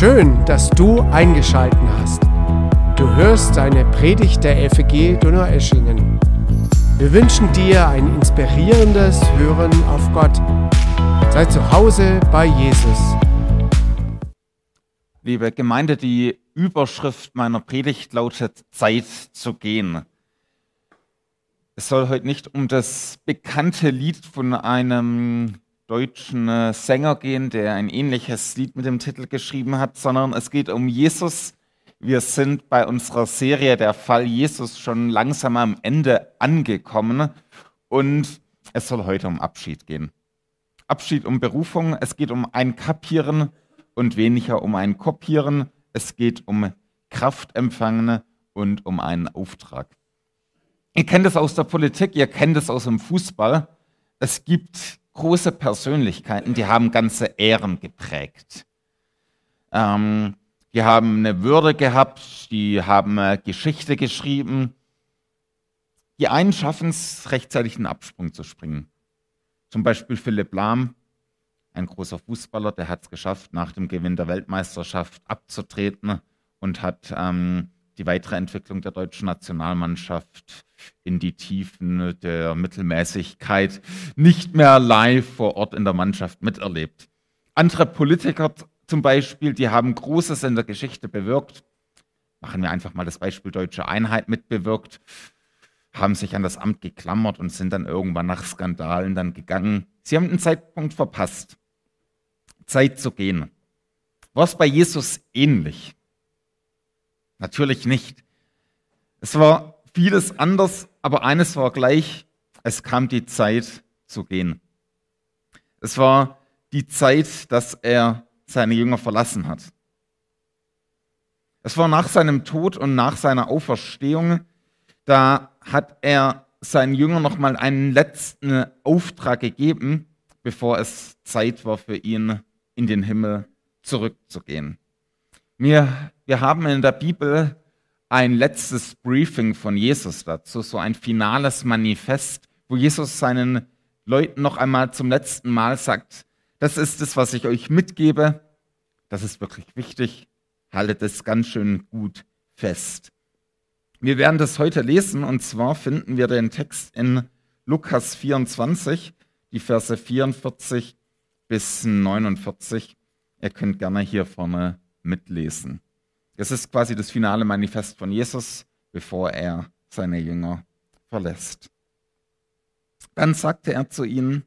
Schön, dass du eingeschalten hast. Du hörst eine Predigt der FEG Donaueschingen. Wir wünschen dir ein inspirierendes Hören auf Gott. Sei zu Hause bei Jesus. Liebe Gemeinde, die Überschrift meiner Predigt lautet Zeit zu gehen. Es soll heute nicht um das bekannte Lied von einem deutschen äh, Sänger gehen, der ein ähnliches Lied mit dem Titel geschrieben hat, sondern es geht um Jesus. Wir sind bei unserer Serie Der Fall Jesus schon langsam am Ende angekommen und es soll heute um Abschied gehen. Abschied um Berufung, es geht um ein Kapieren und weniger um ein Kopieren. Es geht um Kraft empfangen und um einen Auftrag. Ihr kennt es aus der Politik, ihr kennt es aus dem Fußball. Es gibt große Persönlichkeiten, die haben ganze Ehren geprägt. Ähm, die haben eine Würde gehabt, die haben äh, Geschichte geschrieben. Die einen schaffen es, rechtzeitig einen Absprung zu springen. Zum Beispiel Philipp Lahm, ein großer Fußballer, der hat es geschafft, nach dem Gewinn der Weltmeisterschaft abzutreten und hat ähm, die weitere Entwicklung der deutschen Nationalmannschaft in die Tiefen der Mittelmäßigkeit nicht mehr live vor Ort in der Mannschaft miterlebt. Andere Politiker zum Beispiel, die haben Großes in der Geschichte bewirkt. Machen wir einfach mal das Beispiel Deutsche Einheit mitbewirkt, haben sich an das Amt geklammert und sind dann irgendwann nach Skandalen dann gegangen. Sie haben den Zeitpunkt verpasst, Zeit zu gehen. War es bei Jesus ähnlich? Natürlich nicht. Es war vieles anders, aber eines war gleich, es kam die Zeit zu gehen. Es war die Zeit, dass er seine Jünger verlassen hat. Es war nach seinem Tod und nach seiner Auferstehung, da hat er seinen Jüngern nochmal einen letzten Auftrag gegeben, bevor es Zeit war für ihn, in den Himmel zurückzugehen. Wir, wir haben in der Bibel ein letztes Briefing von Jesus dazu, so ein finales Manifest, wo Jesus seinen Leuten noch einmal zum letzten Mal sagt, das ist es, was ich euch mitgebe, das ist wirklich wichtig, haltet es ganz schön gut fest. Wir werden das heute lesen und zwar finden wir den Text in Lukas 24, die Verse 44 bis 49. Ihr könnt gerne hier vorne mitlesen. Das ist quasi das finale Manifest von Jesus, bevor er seine Jünger verlässt. Dann sagte er zu ihnen,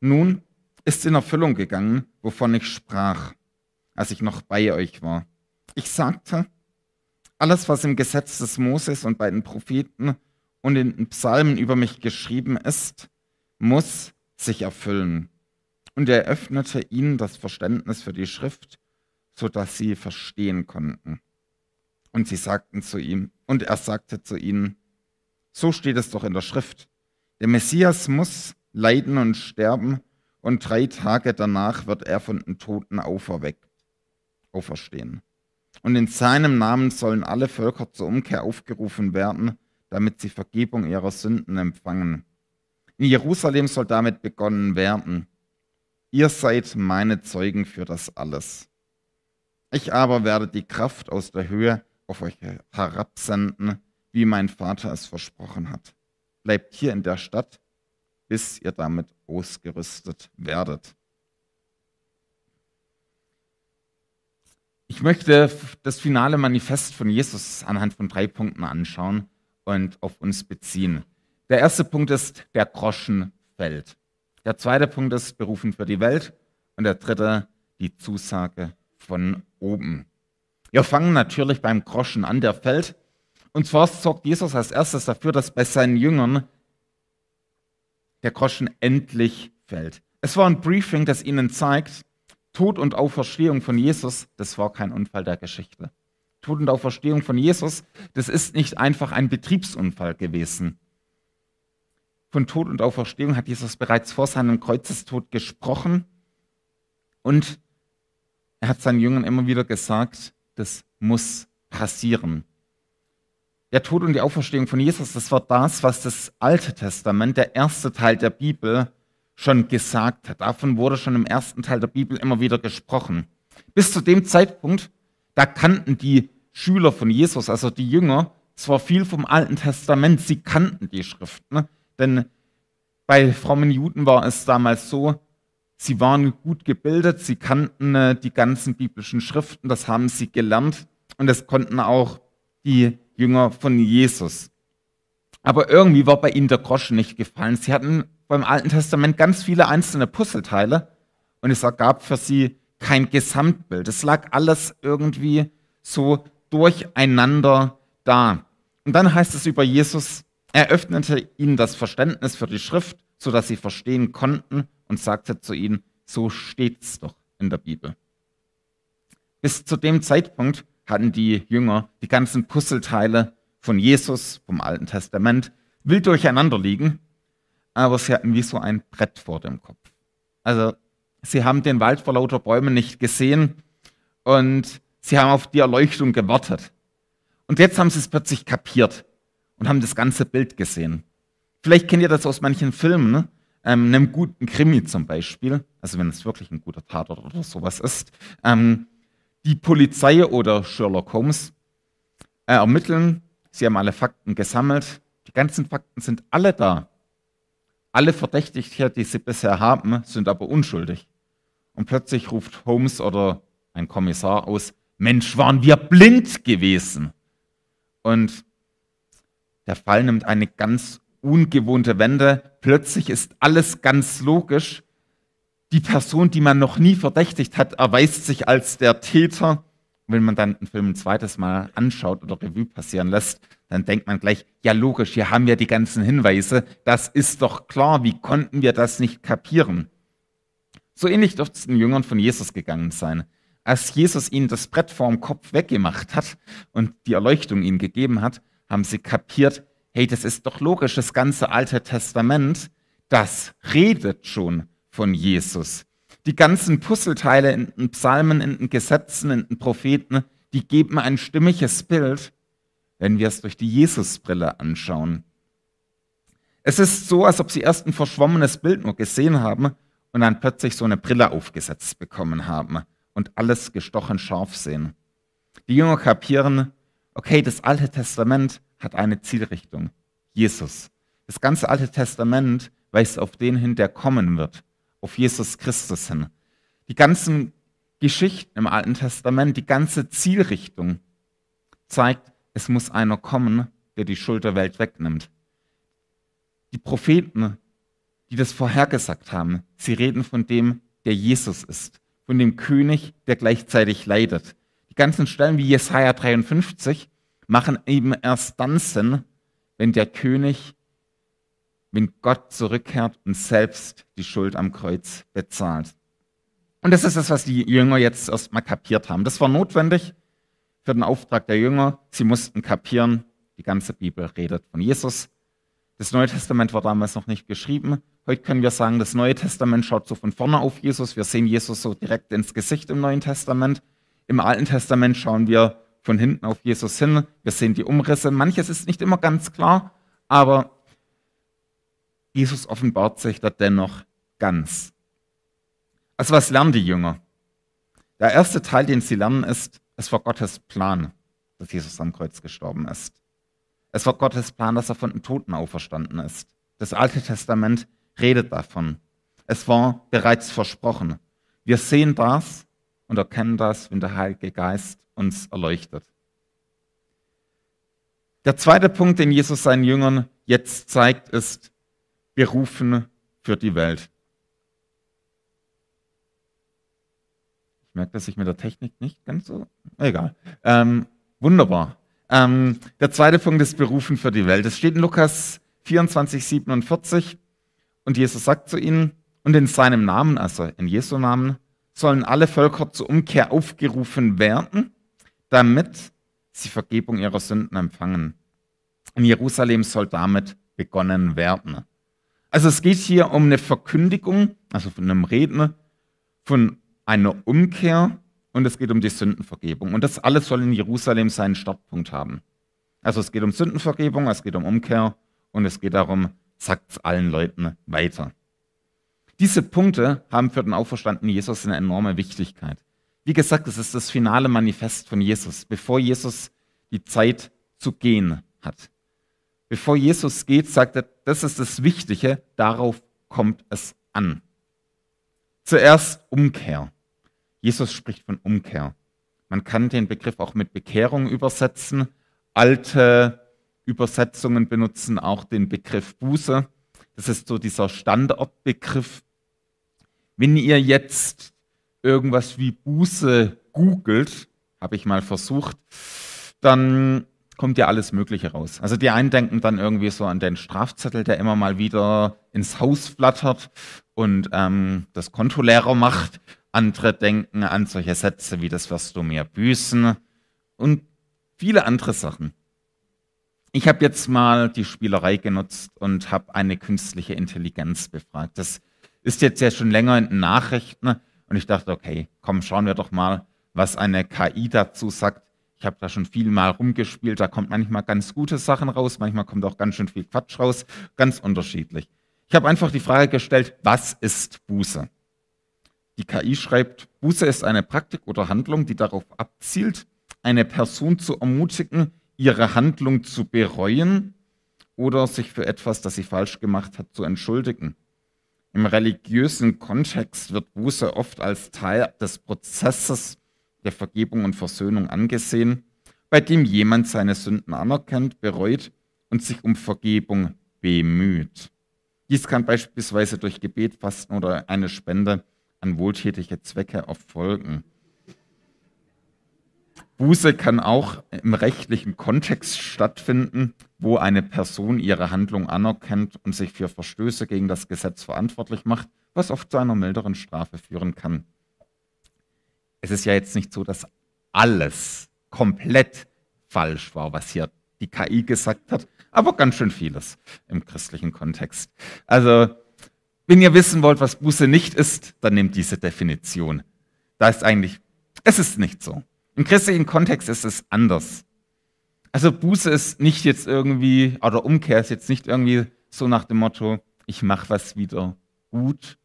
nun ist in Erfüllung gegangen, wovon ich sprach, als ich noch bei euch war. Ich sagte, alles, was im Gesetz des Moses und bei den Propheten und in den Psalmen über mich geschrieben ist, muss sich erfüllen. Und er öffnete ihnen das Verständnis für die Schrift sodass sie verstehen konnten. Und sie sagten zu ihm, und er sagte zu ihnen, so steht es doch in der Schrift. Der Messias muss leiden und sterben, und drei Tage danach wird er von den Toten auferweckt, auferstehen. Und in seinem Namen sollen alle Völker zur Umkehr aufgerufen werden, damit sie Vergebung ihrer Sünden empfangen. In Jerusalem soll damit begonnen werden. Ihr seid meine Zeugen für das alles. Ich aber werde die Kraft aus der Höhe auf euch herabsenden, wie mein Vater es versprochen hat. Bleibt hier in der Stadt, bis ihr damit ausgerüstet werdet. Ich möchte das finale Manifest von Jesus anhand von drei Punkten anschauen und auf uns beziehen. Der erste Punkt ist, der Groschen fällt. Der zweite Punkt ist, berufen für die Welt. Und der dritte, die Zusage von oben. Wir fangen natürlich beim Groschen an, der fällt. Und zwar sorgt Jesus als erstes dafür, dass bei seinen Jüngern der Groschen endlich fällt. Es war ein Briefing, das ihnen zeigt, Tod und Auferstehung von Jesus, das war kein Unfall der Geschichte. Tod und Auferstehung von Jesus, das ist nicht einfach ein Betriebsunfall gewesen. Von Tod und Auferstehung hat Jesus bereits vor seinem Kreuzestod gesprochen und er hat seinen Jüngern immer wieder gesagt, das muss passieren. Der Tod und die Auferstehung von Jesus, das war das, was das Alte Testament, der erste Teil der Bibel, schon gesagt hat. Davon wurde schon im ersten Teil der Bibel immer wieder gesprochen. Bis zu dem Zeitpunkt, da kannten die Schüler von Jesus, also die Jünger, zwar viel vom Alten Testament, sie kannten die Schriften, ne? denn bei frommen Juden war es damals so, sie waren gut gebildet, sie kannten äh, die ganzen biblischen Schriften, das haben sie gelernt und das konnten auch die Jünger von Jesus. Aber irgendwie war bei ihnen der Groschen nicht gefallen. Sie hatten beim Alten Testament ganz viele einzelne Puzzleteile und es ergab für sie kein Gesamtbild. Es lag alles irgendwie so durcheinander da. Und dann heißt es über Jesus, er öffnete ihnen das Verständnis für die Schrift, sodass sie verstehen konnten und sagte zu ihnen, so steht's doch in der Bibel. Bis zu dem Zeitpunkt hatten die Jünger die ganzen Puzzleteile von Jesus, vom Alten Testament, wild durcheinander liegen, aber sie hatten wie so ein Brett vor dem Kopf. Also sie haben den Wald vor lauter Bäumen nicht gesehen und sie haben auf die Erleuchtung gewartet. Und jetzt haben sie es plötzlich kapiert und haben das ganze Bild gesehen. Vielleicht kennt ihr das aus manchen Filmen, ne? Ähm, einem guten Krimi zum Beispiel, also wenn es wirklich ein guter Tatort oder sowas ist. Ähm, die Polizei oder Sherlock Holmes äh, ermitteln, sie haben alle Fakten gesammelt, die ganzen Fakten sind alle da. Alle Verdächtigten, die sie bisher haben, sind aber unschuldig. Und plötzlich ruft Holmes oder ein Kommissar aus, Mensch, waren wir blind gewesen. Und der Fall nimmt eine ganz ungewohnte Wende. Plötzlich ist alles ganz logisch. Die Person, die man noch nie verdächtigt hat, erweist sich als der Täter. Wenn man dann den Film ein zweites Mal anschaut oder Revue passieren lässt, dann denkt man gleich, ja logisch, hier haben wir die ganzen Hinweise. Das ist doch klar. Wie konnten wir das nicht kapieren? So ähnlich dürfte es den Jüngern von Jesus gegangen sein als Jesus ihnen das Brett vorm Kopf weggemacht hat und die Erleuchtung ihnen gegeben hat, haben sie kapiert, hey, das ist doch logisch, das ganze Alte Testament, das redet schon von Jesus. Die ganzen Puzzleteile in den Psalmen, in den Gesetzen, in den Propheten, die geben ein stimmiges Bild, wenn wir es durch die Jesusbrille anschauen. Es ist so, als ob sie erst ein verschwommenes Bild nur gesehen haben und dann plötzlich so eine Brille aufgesetzt bekommen haben und alles gestochen scharf sehen. Die Jünger kapieren, okay, das Alte Testament hat eine Zielrichtung, Jesus. Das ganze Alte Testament weist auf den hin, der kommen wird, auf Jesus Christus hin. Die ganzen Geschichten im Alten Testament, die ganze Zielrichtung zeigt, es muss einer kommen, der die Schuld der Welt wegnimmt. Die Propheten, die das vorhergesagt haben, sie reden von dem, der Jesus ist von dem König, der gleichzeitig leidet. Die ganzen Stellen wie Jesaja 53 machen eben erst dann Sinn, wenn der König, wenn Gott zurückkehrt und selbst die Schuld am Kreuz bezahlt. Und das ist das, was die Jünger jetzt erstmal kapiert haben. Das war notwendig für den Auftrag der Jünger. Sie mussten kapieren, die ganze Bibel redet von Jesus. Das Neue Testament war damals noch nicht geschrieben. Heute können wir sagen, das Neue Testament schaut so von vorne auf Jesus. Wir sehen Jesus so direkt ins Gesicht im Neuen Testament. Im Alten Testament schauen wir von hinten auf Jesus hin. Wir sehen die Umrisse. Manches ist nicht immer ganz klar, aber Jesus offenbart sich da dennoch ganz. Also was lernen die Jünger? Der erste Teil, den sie lernen, ist, es war Gottes Plan, dass Jesus am Kreuz gestorben ist. Es war Gottes Plan, dass er von den Toten auferstanden ist. Das Alte Testament redet davon. Es war bereits versprochen. Wir sehen das und erkennen das, wenn der Heilige Geist uns erleuchtet. Der zweite Punkt, den Jesus seinen Jüngern jetzt zeigt, ist berufen für die Welt. Ich merke, dass ich mit der Technik nicht ganz so. Egal. Ähm, wunderbar. Ähm, der zweite Punkt ist berufen für die Welt. Es steht in Lukas 24, 47. Und Jesus sagt zu ihnen, und in seinem Namen, also in Jesu Namen, sollen alle Völker zur Umkehr aufgerufen werden, damit sie Vergebung ihrer Sünden empfangen. In Jerusalem soll damit begonnen werden. Also es geht hier um eine Verkündigung, also von einem Redner, von einer Umkehr und es geht um die Sündenvergebung. Und das alles soll in Jerusalem seinen Startpunkt haben. Also es geht um Sündenvergebung, es geht um Umkehr und es geht darum, sagt es allen Leuten weiter. Diese Punkte haben für den auferstandenen Jesus eine enorme Wichtigkeit. Wie gesagt, es ist das finale Manifest von Jesus, bevor Jesus die Zeit zu gehen hat. Bevor Jesus geht, sagt er, das ist das Wichtige, darauf kommt es an. Zuerst Umkehr. Jesus spricht von Umkehr. Man kann den Begriff auch mit Bekehrung übersetzen. Alte Übersetzungen benutzen auch den Begriff Buße. Das ist so dieser Standortbegriff. Wenn ihr jetzt irgendwas wie Buße googelt, habe ich mal versucht, dann kommt ja alles Mögliche raus. Also die einen denken dann irgendwie so an den Strafzettel, der immer mal wieder ins Haus flattert und ähm, das Konto leerer macht. Andere denken an solche Sätze wie das wirst du mir büßen und viele andere Sachen. Ich habe jetzt mal die Spielerei genutzt und habe eine künstliche Intelligenz befragt. Das ist jetzt ja schon länger in den Nachrichten und ich dachte, okay, komm, schauen wir doch mal, was eine KI dazu sagt. Ich habe da schon viel mal rumgespielt, da kommt manchmal ganz gute Sachen raus, manchmal kommt auch ganz schön viel Quatsch raus, ganz unterschiedlich. Ich habe einfach die Frage gestellt, was ist Buße? Die KI schreibt, Buße ist eine Praktik oder Handlung, die darauf abzielt, eine Person zu ermutigen, ihre Handlung zu bereuen oder sich für etwas, das sie falsch gemacht hat, zu entschuldigen. Im religiösen Kontext wird Buße oft als Teil des Prozesses der Vergebung und Versöhnung angesehen, bei dem jemand seine Sünden anerkennt, bereut und sich um Vergebung bemüht. Dies kann beispielsweise durch Gebet, Fasten oder eine Spende an wohltätige Zwecke erfolgen. Buße kann auch im rechtlichen Kontext stattfinden, wo eine Person ihre Handlung anerkennt und sich für Verstöße gegen das Gesetz verantwortlich macht, was oft zu einer milderen Strafe führen kann es ist ja jetzt nicht so, dass alles komplett falsch war, was hier die KI gesagt hat, aber ganz schön vieles im christlichen Kontext. Also, wenn ihr wissen wollt, was Buße nicht ist, dann nehmt diese Definition. Da ist eigentlich, es ist nicht so. Im christlichen Kontext ist es anders. Also Buße ist nicht jetzt irgendwie, oder Umkehr ist jetzt nicht irgendwie so nach dem Motto, ich mache was wieder gut,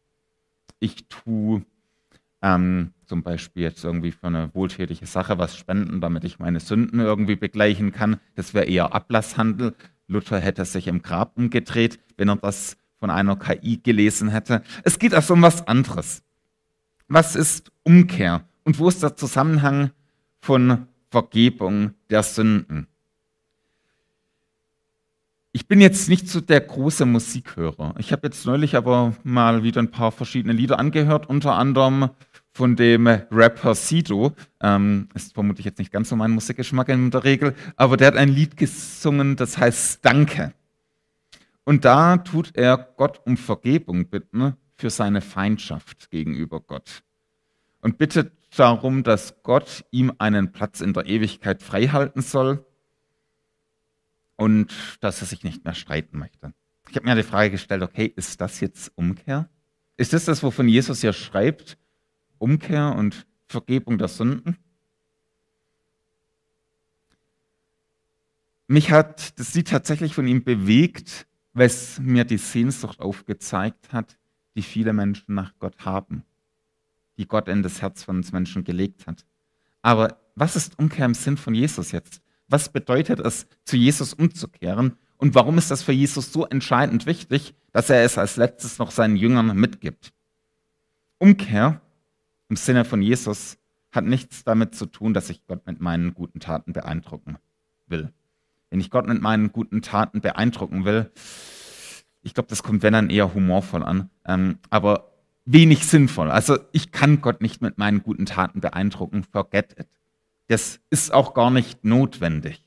ich tue ähm, zum Beispiel jetzt irgendwie für eine wohltätige Sache was spenden, damit ich meine Sünden irgendwie begleichen kann. Das wäre eher Ablasshandel. Luther hätte sich im Grab umgedreht, wenn er das von einer KI gelesen hätte. Es geht also um was anderes. Was ist Umkehr? Und wo ist der Zusammenhang von Vergebung der Sünden? Ich bin jetzt nicht so der große Musikhörer. Ich habe jetzt neulich aber mal wieder ein paar verschiedene Lieder angehört, unter anderem von dem Rapper Sido. Ähm, ist vermutlich jetzt nicht ganz so mein Musikgeschmack in der Regel, aber der hat ein Lied gesungen, das heißt Danke. Und da tut er Gott um Vergebung bitten für seine Feindschaft gegenüber Gott. Und bittet darum, dass Gott ihm einen Platz in der Ewigkeit freihalten soll und dass er sich nicht mehr streiten möchte. Ich habe mir die Frage gestellt, okay, ist das jetzt Umkehr? Ist das das, wovon Jesus hier schreibt? Umkehr und Vergebung der Sünden? Mich hat das Lied tatsächlich von ihm bewegt, es mir die Sehnsucht aufgezeigt hat, die viele Menschen nach Gott haben, die Gott in das Herz von uns Menschen gelegt hat. Aber was ist Umkehr im Sinn von Jesus jetzt? Was bedeutet es, zu Jesus umzukehren? Und warum ist das für Jesus so entscheidend wichtig, dass er es als letztes noch seinen Jüngern mitgibt? Umkehr im Sinne von Jesus hat nichts damit zu tun, dass ich Gott mit meinen guten Taten beeindrucken will. Wenn ich Gott mit meinen guten Taten beeindrucken will, ich glaube, das kommt wenn dann eher humorvoll an, ähm, aber wenig sinnvoll. Also ich kann Gott nicht mit meinen guten Taten beeindrucken, forget it. Das ist auch gar nicht notwendig.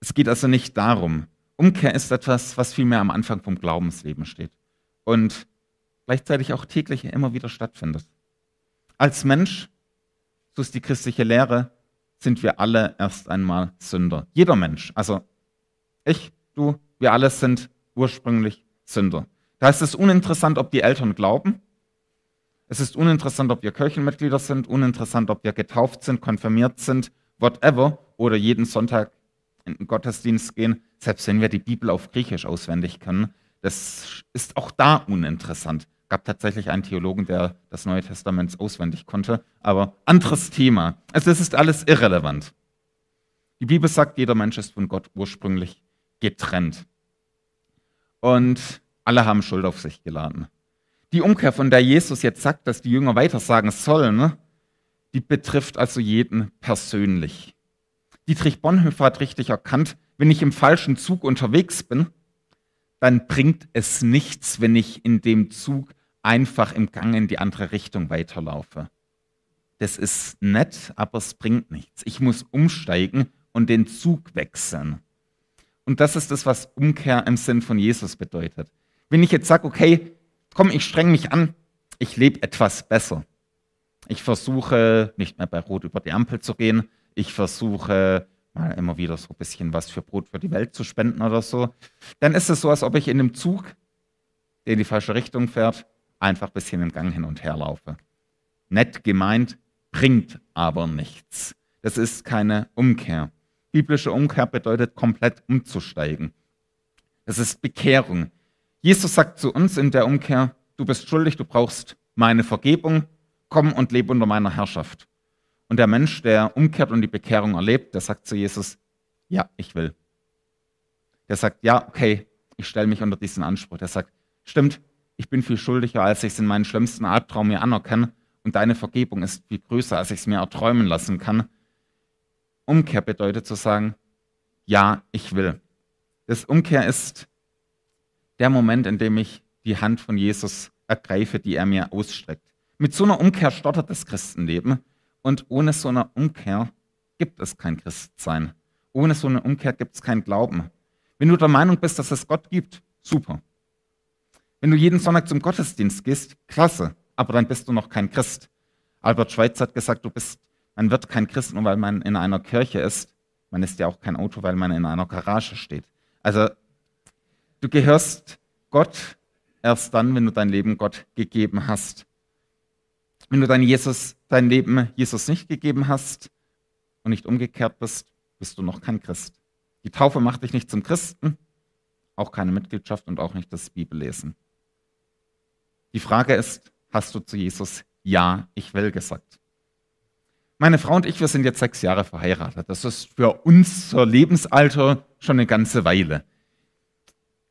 Es geht also nicht darum. Umkehr ist etwas, was vielmehr am Anfang vom Glaubensleben steht und gleichzeitig auch täglich immer wieder stattfindet. Als Mensch, so ist die christliche Lehre, sind wir alle erst einmal Sünder. Jeder Mensch, also ich, du, wir alle sind ursprünglich Sünder. Da ist es uninteressant, ob die Eltern glauben es ist uninteressant, ob wir Kirchenmitglieder sind, uninteressant, ob wir getauft sind, konfirmiert sind, whatever, oder jeden Sonntag in den Gottesdienst gehen, selbst wenn wir die Bibel auf Griechisch auswendig können. Das ist auch da uninteressant. gab tatsächlich einen Theologen, der das Neue Testament auswendig konnte, aber anderes Thema. Also es ist alles irrelevant. Die Bibel sagt, jeder Mensch ist von Gott ursprünglich getrennt. Und alle haben Schuld auf sich geladen. Die Umkehr, von der Jesus jetzt sagt, dass die Jünger weitersagen sollen, die betrifft also jeden persönlich. Dietrich Bonhoeffer hat richtig erkannt, wenn ich im falschen Zug unterwegs bin, dann bringt es nichts, wenn ich in dem Zug einfach im Gang in die andere Richtung weiterlaufe. Das ist nett, aber es bringt nichts. Ich muss umsteigen und den Zug wechseln. Und das ist das, was Umkehr im Sinn von Jesus bedeutet. Wenn ich jetzt sage, okay, komm, ich streng mich an, ich lebe etwas besser. Ich versuche nicht mehr bei Rot über die Ampel zu gehen. Ich versuche mal immer wieder so ein bisschen was für Brot für die Welt zu spenden oder so. Dann ist es so, als ob ich in einem Zug, der in die falsche Richtung fährt, einfach ein bisschen im Gang hin und her laufe. Nett gemeint, bringt aber nichts. Das ist keine Umkehr. Biblische Umkehr bedeutet komplett umzusteigen. Das ist Bekehrung. Jesus sagt zu uns in der Umkehr, du bist schuldig, du brauchst meine Vergebung, komm und lebe unter meiner Herrschaft. Und der Mensch, der umkehrt und die Bekehrung erlebt, der sagt zu Jesus, ja, ich will. Der sagt, ja, okay, ich stelle mich unter diesen Anspruch. Der sagt, stimmt, ich bin viel schuldiger, als ich es in meinem schlimmsten Albtraum mir anerkenne. Und deine Vergebung ist viel größer, als ich es mir erträumen lassen kann. Umkehr bedeutet zu sagen, ja, ich will. Das Umkehr ist der Moment, in dem ich die Hand von Jesus ergreife, die er mir ausstreckt. Mit so einer Umkehr stottert das Christenleben und ohne so eine Umkehr gibt es kein Christsein. Ohne so eine Umkehr gibt es kein Glauben. Wenn du der Meinung bist, dass es Gott gibt, super. Wenn du jeden Sonntag zum Gottesdienst gehst, klasse, aber dann bist du noch kein Christ. Albert Schweitz hat gesagt, du bist, man wird kein Christ, nur weil man in einer Kirche ist. Man ist ja auch kein Auto, weil man in einer Garage steht. Also Du gehörst Gott erst dann, wenn du dein Leben Gott gegeben hast. Wenn du dein, Jesus, dein Leben Jesus nicht gegeben hast und nicht umgekehrt bist, bist du noch kein Christ. Die Taufe macht dich nicht zum Christen, auch keine Mitgliedschaft und auch nicht das Bibellesen. Die Frage ist, hast du zu Jesus Ja, ich will gesagt? Meine Frau und ich, wir sind jetzt sechs Jahre verheiratet. Das ist für unser Lebensalter schon eine ganze Weile.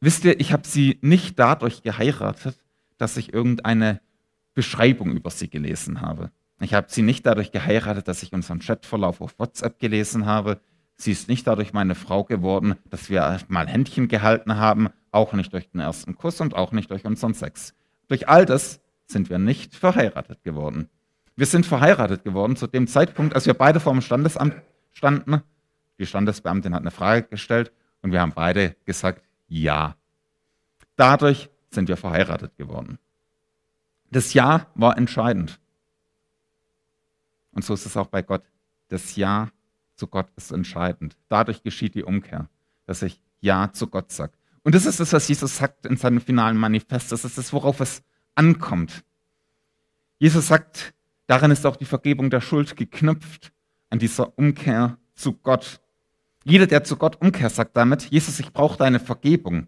Wisst ihr, ich habe sie nicht dadurch geheiratet, dass ich irgendeine Beschreibung über sie gelesen habe. Ich habe sie nicht dadurch geheiratet, dass ich unseren Chatverlauf auf WhatsApp gelesen habe. Sie ist nicht dadurch meine Frau geworden, dass wir mal Händchen gehalten haben, auch nicht durch den ersten Kuss und auch nicht durch unseren Sex. Durch all das sind wir nicht verheiratet geworden. Wir sind verheiratet geworden zu dem Zeitpunkt, als wir beide vor dem Standesamt standen. Die Standesbeamtin hat eine Frage gestellt und wir haben beide gesagt, ja. Dadurch sind wir verheiratet geworden. Das Ja war entscheidend. Und so ist es auch bei Gott. Das Ja zu Gott ist entscheidend. Dadurch geschieht die Umkehr, dass ich Ja zu Gott sage. Und das ist das, was Jesus sagt in seinem finalen Manifest. Das ist das, worauf es ankommt. Jesus sagt, daran ist auch die Vergebung der Schuld geknüpft, an dieser Umkehr zu Gott. Jeder, der zu Gott umkehrt, sagt damit, Jesus, ich brauche deine Vergebung.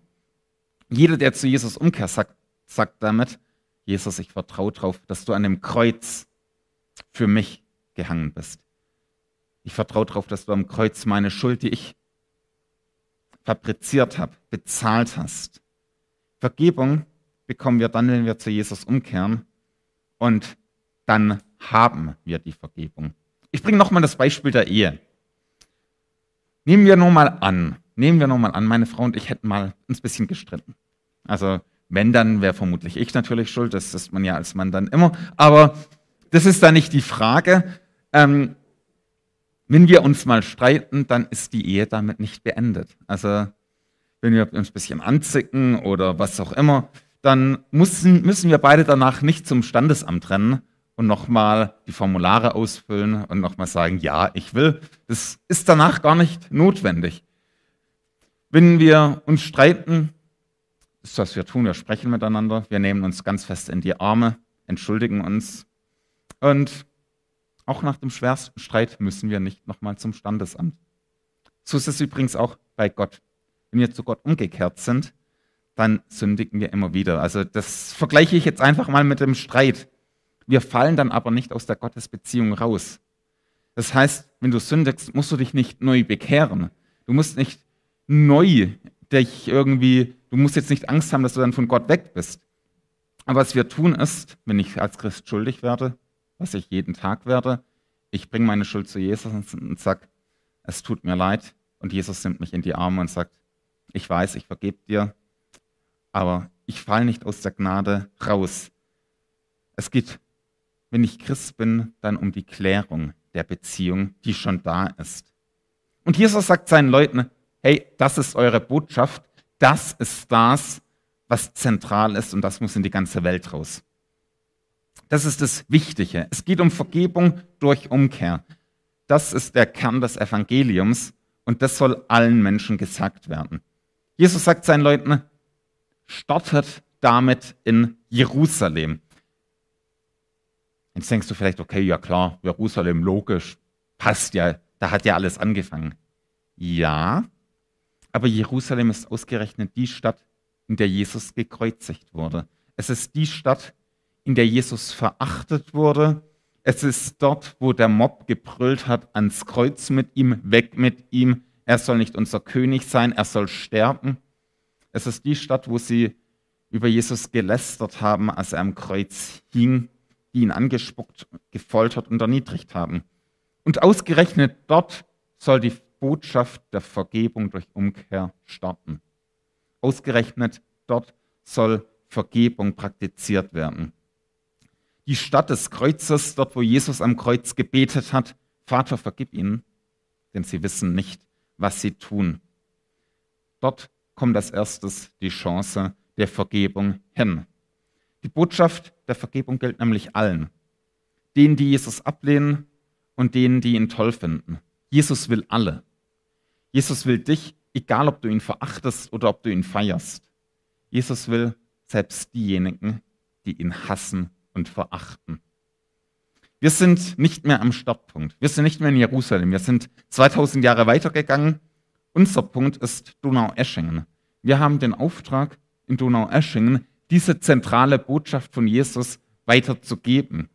Jeder, der zu Jesus umkehrt, sagt, sagt damit, Jesus, ich vertraue darauf, dass du an dem Kreuz für mich gehangen bist. Ich vertraue darauf, dass du am Kreuz meine Schuld, die ich fabriziert habe, bezahlt hast. Vergebung bekommen wir dann, wenn wir zu Jesus umkehren und dann haben wir die Vergebung. Ich bringe nochmal das Beispiel der Ehe. Nehmen wir nur mal an, nehmen wir nur mal an, meine Frau und ich hätten mal ein bisschen gestritten. Also wenn, dann wäre vermutlich ich natürlich schuld, das ist man ja als Mann dann immer. Aber das ist da nicht die Frage. Ähm, wenn wir uns mal streiten, dann ist die Ehe damit nicht beendet. Also wenn wir uns ein bisschen anzicken oder was auch immer, dann müssen, müssen wir beide danach nicht zum Standesamt rennen, und nochmal die Formulare ausfüllen und nochmal sagen, ja, ich will. Das ist danach gar nicht notwendig. Wenn wir uns streiten, ist was wir tun, wir sprechen miteinander, wir nehmen uns ganz fest in die Arme, entschuldigen uns und auch nach dem schwersten Streit müssen wir nicht nochmal zum Standesamt. So ist es übrigens auch bei Gott. Wenn wir zu Gott umgekehrt sind, dann sündigen wir immer wieder. Also das vergleiche ich jetzt einfach mal mit dem Streit. Wir fallen dann aber nicht aus der Gottesbeziehung raus. Das heißt, wenn du sündigst, musst du dich nicht neu bekehren. Du musst nicht neu dich irgendwie, du musst jetzt nicht Angst haben, dass du dann von Gott weg bist. Aber was wir tun ist, wenn ich als Christ schuldig werde, was ich jeden Tag werde, ich bringe meine Schuld zu Jesus und sage, es tut mir leid. Und Jesus nimmt mich in die Arme und sagt, ich weiß, ich vergebe dir, aber ich falle nicht aus der Gnade raus. Es geht, wenn ich Christ bin, dann um die Klärung der Beziehung, die schon da ist. Und Jesus sagt seinen Leuten, hey, das ist eure Botschaft, das ist das, was zentral ist und das muss in die ganze Welt raus. Das ist das Wichtige. Es geht um Vergebung durch Umkehr. Das ist der Kern des Evangeliums und das soll allen Menschen gesagt werden. Jesus sagt seinen Leuten, startet damit in Jerusalem. Jetzt denkst du vielleicht, okay, ja klar, Jerusalem, logisch, passt ja, da hat ja alles angefangen. Ja, aber Jerusalem ist ausgerechnet die Stadt, in der Jesus gekreuzigt wurde. Es ist die Stadt, in der Jesus verachtet wurde. Es ist dort, wo der Mob gebrüllt hat, ans Kreuz mit ihm, weg mit ihm. Er soll nicht unser König sein, er soll sterben. Es ist die Stadt, wo sie über Jesus gelästert haben, als er am Kreuz hing die ihn angespuckt, gefoltert und erniedrigt haben. Und ausgerechnet dort soll die Botschaft der Vergebung durch Umkehr starten. Ausgerechnet dort soll Vergebung praktiziert werden. Die Stadt des Kreuzes, dort wo Jesus am Kreuz gebetet hat, Vater, vergib ihnen, denn sie wissen nicht, was sie tun. Dort kommt als erstes die Chance der Vergebung hin. Die Botschaft der Vergebung gilt nämlich allen. Denen, die Jesus ablehnen und denen, die ihn toll finden. Jesus will alle. Jesus will dich, egal ob du ihn verachtest oder ob du ihn feierst. Jesus will selbst diejenigen, die ihn hassen und verachten. Wir sind nicht mehr am Startpunkt. Wir sind nicht mehr in Jerusalem. Wir sind 2000 Jahre weitergegangen. Unser Punkt ist Donau-Eschingen. Wir haben den Auftrag, in Donau-Eschingen diese zentrale Botschaft von Jesus weiterzugeben.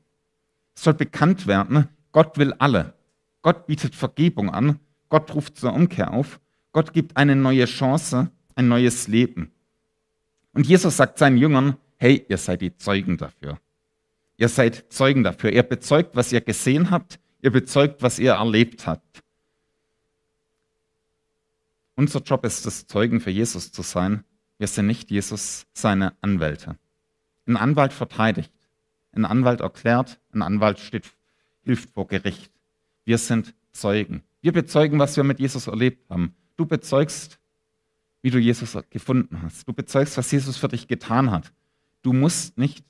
Es soll bekannt werden, Gott will alle. Gott bietet Vergebung an. Gott ruft zur Umkehr auf. Gott gibt eine neue Chance, ein neues Leben. Und Jesus sagt seinen Jüngern, hey, ihr seid die Zeugen dafür. Ihr seid Zeugen dafür. Ihr bezeugt, was ihr gesehen habt. Ihr bezeugt, was ihr erlebt habt. Unser Job ist es, Zeugen für Jesus zu sein wir sind nicht Jesus seine Anwälte. Ein Anwalt verteidigt, ein Anwalt erklärt, ein Anwalt steht, hilft vor Gericht. Wir sind Zeugen. Wir bezeugen, was wir mit Jesus erlebt haben. Du bezeugst, wie du Jesus gefunden hast. Du bezeugst, was Jesus für dich getan hat. Du musst nicht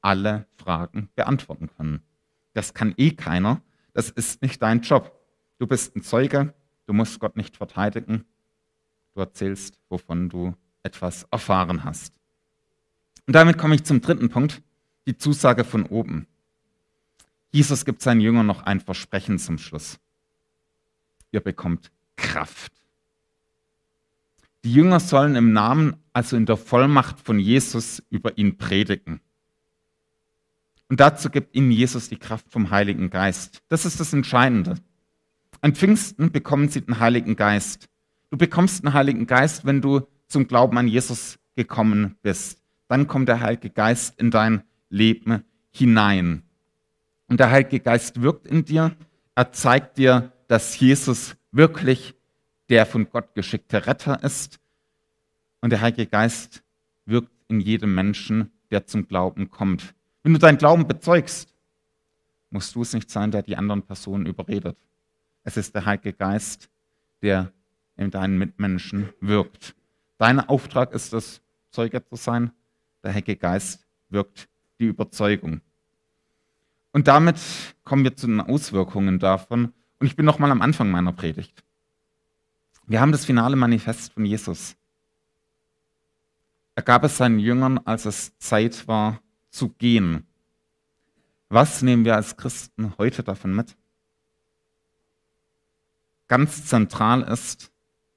alle Fragen beantworten können. Das kann eh keiner. Das ist nicht dein Job. Du bist ein Zeuge. Du musst Gott nicht verteidigen. Du erzählst, wovon du etwas erfahren hast. Und damit komme ich zum dritten Punkt, die Zusage von oben. Jesus gibt seinen Jüngern noch ein Versprechen zum Schluss. Ihr bekommt Kraft. Die Jünger sollen im Namen, also in der Vollmacht von Jesus, über ihn predigen. Und dazu gibt ihnen Jesus die Kraft vom Heiligen Geist. Das ist das Entscheidende. An Pfingsten bekommen sie den Heiligen Geist. Du bekommst den Heiligen Geist, wenn du zum Glauben an Jesus gekommen bist. Dann kommt der Heilige Geist in dein Leben hinein. Und der Heilige Geist wirkt in dir. Er zeigt dir, dass Jesus wirklich der von Gott geschickte Retter ist. Und der Heilige Geist wirkt in jedem Menschen, der zum Glauben kommt. Wenn du deinen Glauben bezeugst, musst du es nicht sein, der die anderen Personen überredet. Es ist der Heilige Geist, der in deinen Mitmenschen wirkt. Dein Auftrag ist es, Zeuge zu sein. Der Heilige Geist wirkt die Überzeugung. Und damit kommen wir zu den Auswirkungen davon. Und ich bin noch mal am Anfang meiner Predigt. Wir haben das finale Manifest von Jesus. Er gab es seinen Jüngern, als es Zeit war, zu gehen. Was nehmen wir als Christen heute davon mit? Ganz zentral ist,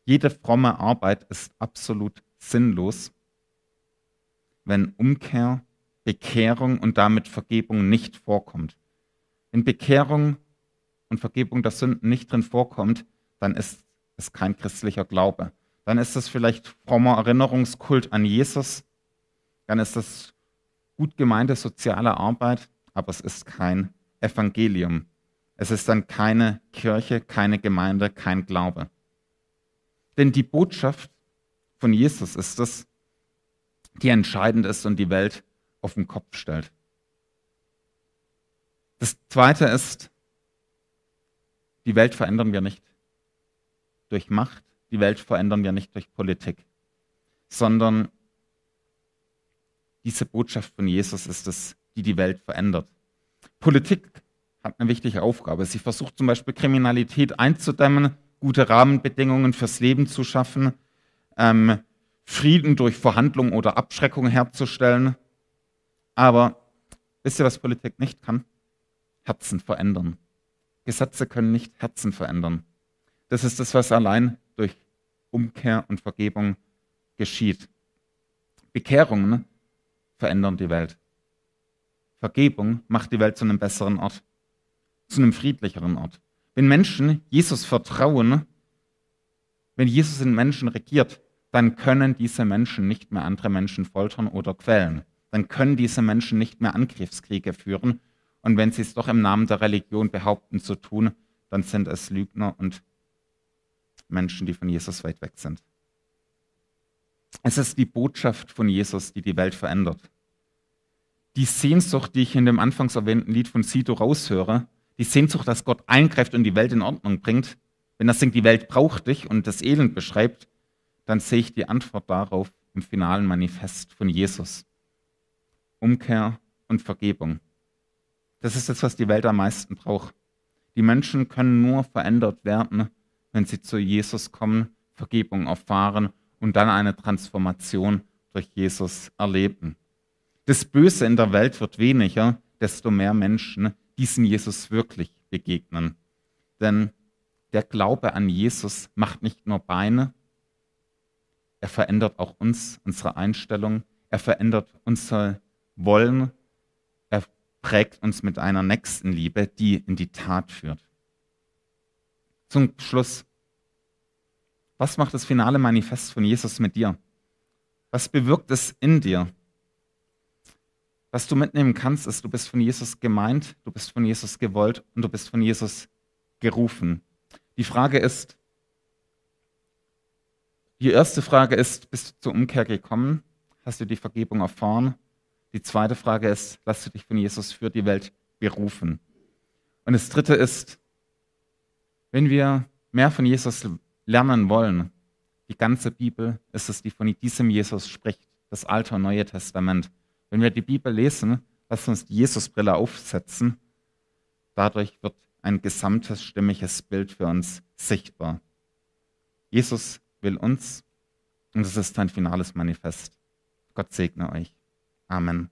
jede fromme Arbeit ist absolut sinnlos, wenn Umkehr, Bekehrung und damit Vergebung nicht vorkommt. Wenn Bekehrung und Vergebung der Sünden nicht drin vorkommt, dann ist es kein christlicher Glaube. Dann ist es vielleicht frommer Erinnerungskult an Jesus. Dann ist es gut gemeinte soziale Arbeit, aber es ist kein Evangelium. Es ist dann keine Kirche, keine Gemeinde, kein Glaube. Denn die Botschaft von Jesus ist es, die entscheidend ist und die Welt auf den Kopf stellt. Das Zweite ist, die Welt verändern wir nicht durch Macht, die Welt verändern wir nicht durch Politik, sondern diese Botschaft von Jesus ist es, die die Welt verändert. Politik hat eine wichtige Aufgabe. Sie versucht zum Beispiel Kriminalität einzudämmen, gute Rahmenbedingungen fürs Leben zu schaffen, ähm, Frieden durch Verhandlung oder Abschreckung herzustellen. Aber wisst ihr, was Politik nicht kann? Herzen verändern. Gesetze können nicht Herzen verändern. Das ist das, was allein durch Umkehr und Vergebung geschieht. Bekehrungen verändern die Welt. Vergebung macht die Welt zu einem besseren Ort, zu einem friedlicheren Ort. Wenn Menschen Jesus vertrauen, wenn Jesus in Menschen regiert, dann können diese Menschen nicht mehr andere Menschen foltern oder quälen. Dann können diese Menschen nicht mehr Angriffskriege führen. Und wenn sie es doch im Namen der Religion behaupten zu tun, dann sind es Lügner und Menschen, die von Jesus weit weg sind. Es ist die Botschaft von Jesus, die die Welt verändert. Die Sehnsucht, die ich in dem anfangs erwähnten Lied von Sido raushöre, die Sehnsucht, dass Gott eingreift und die Welt in Ordnung bringt, wenn das singt, die Welt braucht dich und das Elend beschreibt, dann sehe ich die Antwort darauf im finalen Manifest von Jesus. Umkehr und Vergebung. Das ist das, was die Welt am meisten braucht. Die Menschen können nur verändert werden, wenn sie zu Jesus kommen, Vergebung erfahren und dann eine Transformation durch Jesus erleben. Das Böse in der Welt wird weniger, desto mehr Menschen diesen Jesus wirklich begegnen. Denn der Glaube an Jesus macht nicht nur Beine, er verändert auch uns, unsere Einstellung. Er verändert unser Wollen. Er prägt uns mit einer Nächstenliebe, die in die Tat führt. Zum Schluss. Was macht das finale Manifest von Jesus mit dir? Was bewirkt es in dir? Was du mitnehmen kannst, ist, du bist von Jesus gemeint, du bist von Jesus gewollt und du bist von Jesus gerufen. Die Frage ist, die erste Frage ist, bist du zur Umkehr gekommen? Hast du die Vergebung erfahren? Die zweite Frage ist, lass du dich von Jesus für die Welt berufen? Und das dritte ist, wenn wir mehr von Jesus lernen wollen, die ganze Bibel ist es, die von diesem Jesus spricht, das Alte und Neue Testament. Wenn wir die Bibel lesen, lass uns die Jesusbrille aufsetzen. Dadurch wird ein gesamtes, stimmiges Bild für uns sichtbar. Jesus will uns. Und es ist ein finales Manifest. Gott segne euch. Amen.